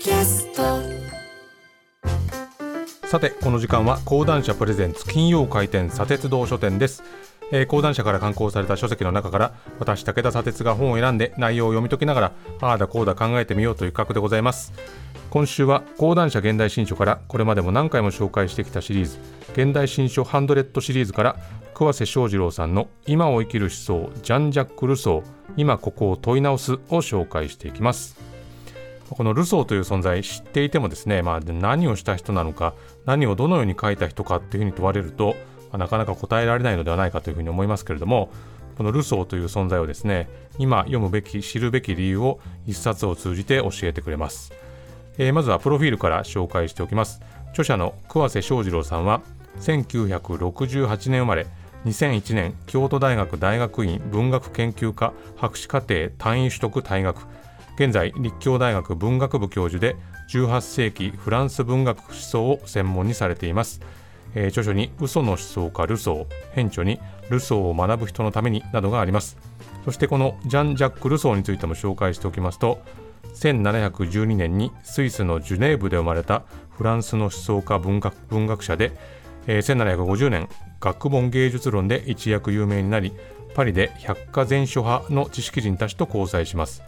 キャスト。さてこの時間は講談社プレゼンツ金曜開店砂鉄道書店です、えー、講談社から刊行された書籍の中から私武田砂鉄が本を選んで内容を読み解きながらああだこうだ考えてみようという企画でございます。今週は講談社現代新書からこれまでも何回も紹介してきたシリーズ現代新書ハンドレッドシリーズから桑瀬正次郎さんの今を生きる思想ジャン・ジャック・ルソー今ここを問い直すを紹介していきます。このルソーという存在知っていてもですね、まあ、何をした人なのか何をどのように書いた人かっていうふうに問われると、まあ、なかなか答えられないのではないかというふうに思いますけれどもこのルソーという存在をですね今読むべき知るべき理由を一冊を通じて教えてくれます、えー、まずはプロフィールから紹介しておきます。著者の桑瀬正次郎さんは1968年生まれ2001年京都大学大学院文学研究科博士課程単位取得退学。現在立教大学文学部教授で18世紀フランス文学思想を専門にされています、えー、著書に嘘の思想家ルソー。編著にルソーを学ぶ人のためになどがあります。そしてこのジャン・ジャック・ルソーについても紹介しておきますと1712年にスイスのジュネーブで生まれたフランスの思想家文学文学者で、えー、1750年学問芸術論で一躍有名になりパリで百科全書派の知識人たちと交際します。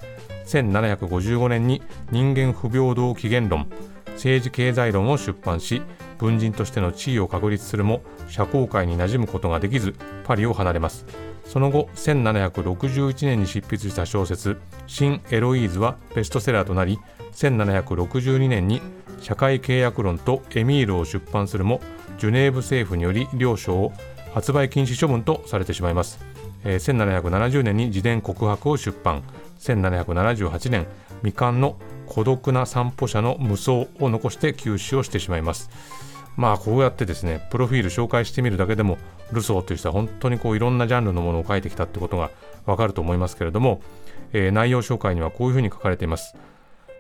1755年に人間不平等起源論政治経済論を出版し文人としての地位を確立するも社交界に馴染むことができずパリを離れます。その後1761年に執筆した小説「新エロイーズ」はベストセラーとなり1762年に社会契約論とエミールを出版するもジュネーブ政府により両書を発売禁止処分とされてしまいます、えー、1770年に自伝告白を出版。1778年未完の孤独な散歩者の無双を残して休止をしてしまいます。まあこうやってですねプロフィール紹介してみるだけでもルソーという人は本当にこういろんなジャンルのものを書いてきたってことがわかると思いますけれども、えー、内容紹介にはこういうふうに書かれています。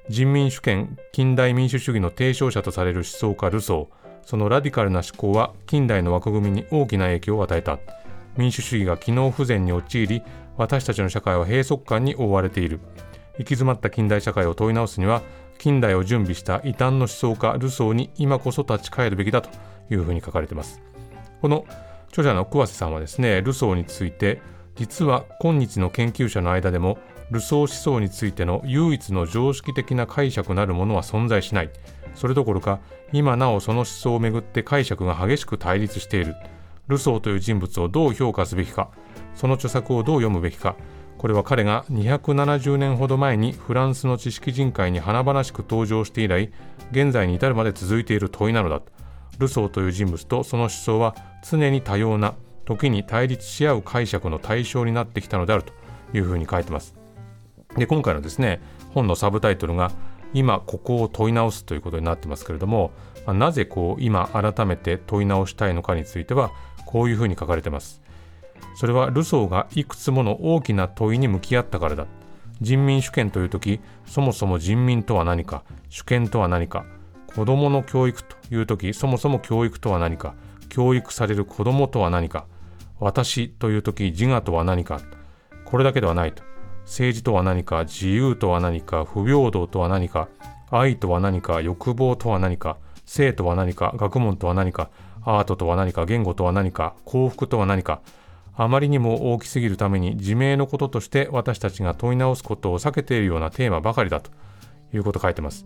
人民主権近代民主主義の提唱者とされる思想家ルソー。そのラディカルな思考は近代の枠組みに大きな影響を与えた。民主主義が機能不全に陥り私たちの社会は閉塞感に覆われている。行き詰まった近代社会を問い直すには近代を準備した異端の思想家ルソーに今こそ立ち返るべきだというふうに書かれています。この著者の桑瀬さんはですねルソーについて実は今日の研究者の間でもルソー思想についての唯一の常識的な解釈なるものは存在しない。それどころか今なおその思想をめぐって解釈が激しく対立している。ルソーという人物をどう評価すべきかその著作をどう読むべきか。これは彼が270年ほど前にフランスの知識人会に華々しく登場して以来現在に至るまで続いている問いなのだ。ルソーという人物とその思想は常に多様な時に対立し合う解釈の対象になってきたのであるというふうに書いてます。で今回のですね本のサブタイトルが今ここを問い直すということになってますけれどもなぜこう今改めて問い直したいのかについてはこういうふうに書かれてます。それはルソーがいくつもの大きな問いに向き合ったからだ。人民主権という時そもそも人民とは何か主権とは何か子供の教育という時そもそも教育とは何か教育される子供とは何か私という時自我とは何かこれだけではないと。政治とは何か自由とは何か不平等とは何か愛とは何か欲望とは何か性とは何か学問とは何かアートとは何か言語とは何か幸福とは何かあまりにも大きすぎるために自明のこととして私たちが問い直すことを避けているようなテーマばかりだということを書いてます。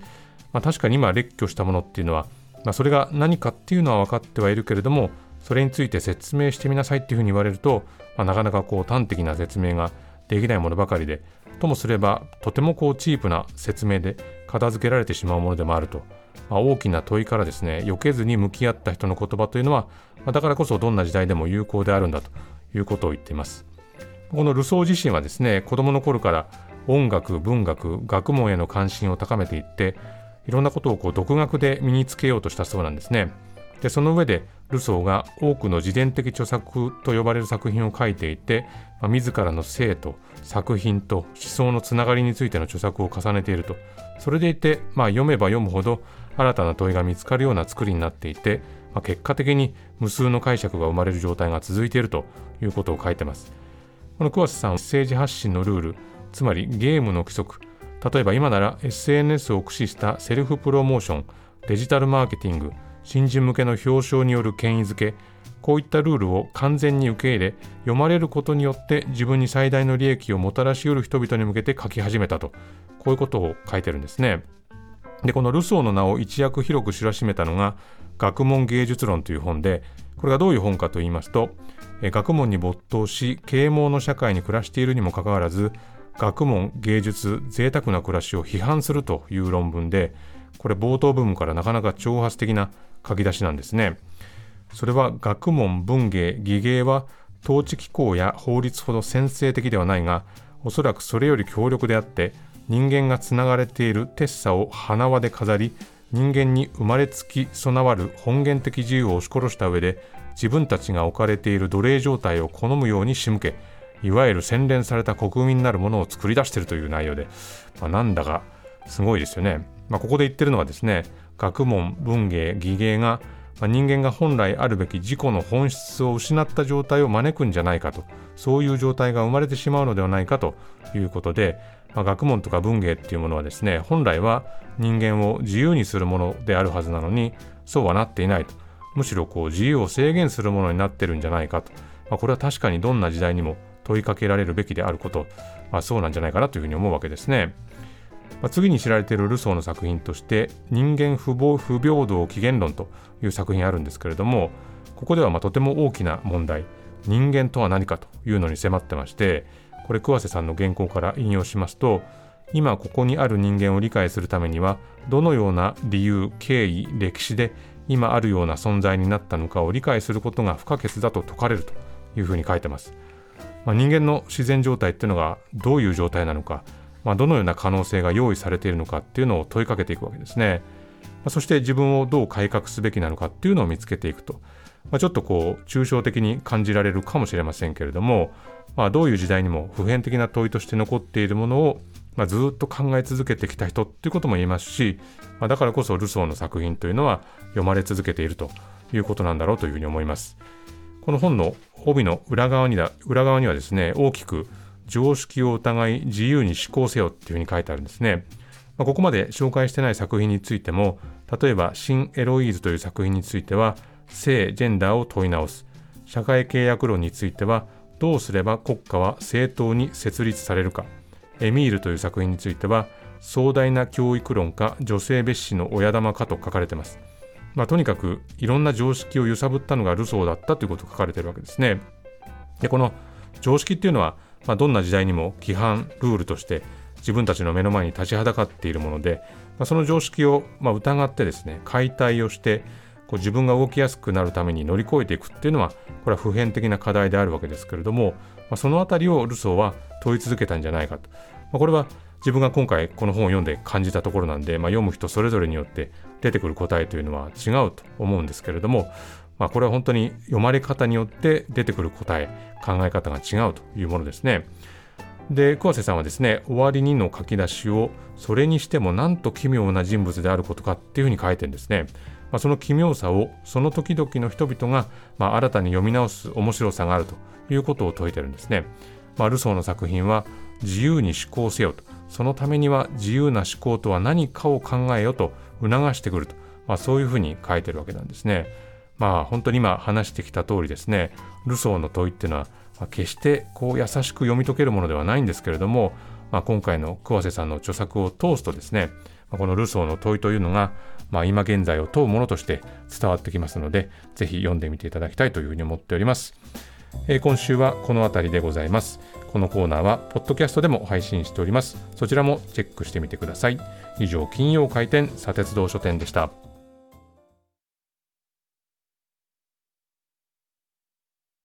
まあ、確かに今列挙したものっていうのは、まあ、それが何かっていうのは分かってはいるけれどもそれについて説明してみなさいっていうふうに言われると、まあ、なかなかこう端的な説明ができないものばかりでともすればとてもこうチープな説明で片付けられてしまうものでもあると、まあ、大きな問いからですね避けずに向き合った人の言葉というのは、まあ、だからこそどんな時代でも有効であるんだということを言っています。このルソー自身はですね、子供の頃から音楽、文学、学問への関心を高めていって、いろんなことをこう独学で身につけようとしたそうなんですね。でその上でルソーが多くの自伝的著作と呼ばれる作品を書いていて、まあ、自らの性と作品と思想のつながりについての著作を重ねているとそれでいて、まあ、読めば読むほど新たな問いが見つかるような作りになっていてまあ、結果的に無数の解釈が生まれる状態が続いているということを書いてます。この桑瀬さんは政治発信のルール、つまりゲームの規則、例えば今なら SNS を駆使したセルフプロモーションデジタルマーケティング新人向けの表彰による権威づけこういったルールを完全に受け入れ読まれることによって自分に最大の利益をもたらし得る人々に向けて書き始めたとこういうことを書いてるんですね。でこのルソーの名を一躍広く知らしめたのが学問芸術論という本でこれがどういう本かと言いますと学問に没頭し啓蒙の社会に暮らしているにもかかわらず学問芸術贅沢な暮らしを批判するという論文でこれ冒頭部分からなかなか挑発的な書き出しなんですね。それは学問文芸技芸は統治機構や法律ほど先制的ではないがおそらくそれより強力であって人間がつながれているテッサを花輪で飾り人間に生まれつき備わる本源的自由を押し殺した上で自分たちが置かれている奴隷状態を好むように仕向けいわゆる洗練された国民なるものを作り出しているという内容で、まあ、なんだかすごいですよね。まあ、ここで言ってるのはですね学問文芸技芸が、人間が本来あるべき自己の本質を失った状態を招くんじゃないかとそういう状態が生まれてしまうのではないかということで、まあ、学問とか文芸っていうものはですね本来は人間を自由にするものであるはずなのにそうはなっていないとむしろこう自由を制限するものになってるんじゃないかと、まあ、これは確かにどんな時代にも問いかけられるべきであること、まあ、そうなんじゃないかなというふうに思うわけですね。まあ、次に知られているルソーの作品として人間不不平等起源論という作品あるんですけれどもここではまとても大きな問題人間とは何かというのに迫ってましてこれ桑瀬さんの原稿から引用しますと今ここにある人間を理解するためにはどのような理由経緯歴史で今あるような存在になったのかを理解することが不可欠だと説かれるというふうに書いてます、まあ、人間の自然状態っていうのがどういう状態なのかまあ、どのような可能性が用意されているのかっていうのを問いかけていくわけですね。まあ、そして自分をどう改革すべきなのかっていうのを見つけていくと。まあ、ちょっとこう抽象的に感じられるかもしれませんけれども、まあ、どういう時代にも普遍的な問いとして残っているものを、まあ、ずっと考え続けてきた人っていうことも言えますし、まあ、だからこそルソーの作品というのは読まれ続けているということなんだろうというふうに思います。この本の帯の裏側にだ裏側にはですね大きく常識を疑い自由に思考せよっていうふうに書いてあるんですね。まあ、ここまで紹介してない作品についても例えば「新エロイーズ」という作品については性ジェンダーを問い直す社会契約論についてはどうすれば国家は正当に設立されるかエミールという作品については壮大な教育論か女性蔑視の親玉かと書かれています。まあ、とにかくいろんな常識を揺さぶったのがルソーだったということが書かれているわけですね。でこの常識っていうのはまあ、どんな時代にも規範ルールとして自分たちの目の前に立ちはだかっているもので、まあ、その常識をま疑ってですね解体をしてこう自分が動きやすくなるために乗り越えていくっていうのはこれは普遍的な課題であるわけですけれども、まあ、その辺りをルソーは問い続けたんじゃないかと、ま、これは自分が今回この本を読んで感じたところなんで、まあ、読む人それぞれによって出てくる答えというのは違うと思うんですけれども、まあ、これは本当に読まれ方によって出てくる答え考え方が違うというものですね。で桑瀬さんはですね終わりにの書き出しをそれにしてもなんと奇妙な人物であることかっていうふうに書いてるんですね。まあ、その奇妙さをその時々の人々が、まあ、新たに読み直す面白さがあるということを説いてるんですね。まあ、ルソーの作品は自由に思考せよとそのためには自由な思考とは何かを考えよと促してくると、まあ、そういうふうに書いてるわけなんですね。まあ本当に今話してきた通りですねルソーの問いっていうのは、まあ、決してこう優しく読み解けるものではないんですけれども、まあ、今回の桑瀬さんの著作を通すとですねこのルソーの問いというのが、まあ、今現在を問うものとして伝わってきますのでぜひ読んでみていただきたいというふうに思っております。えー、今週はこの辺りでございます。このコーナーはポッドキャストでも配信しております。そちらもチェックしてみてください。以上、金曜開店、砂鉄道書店でした。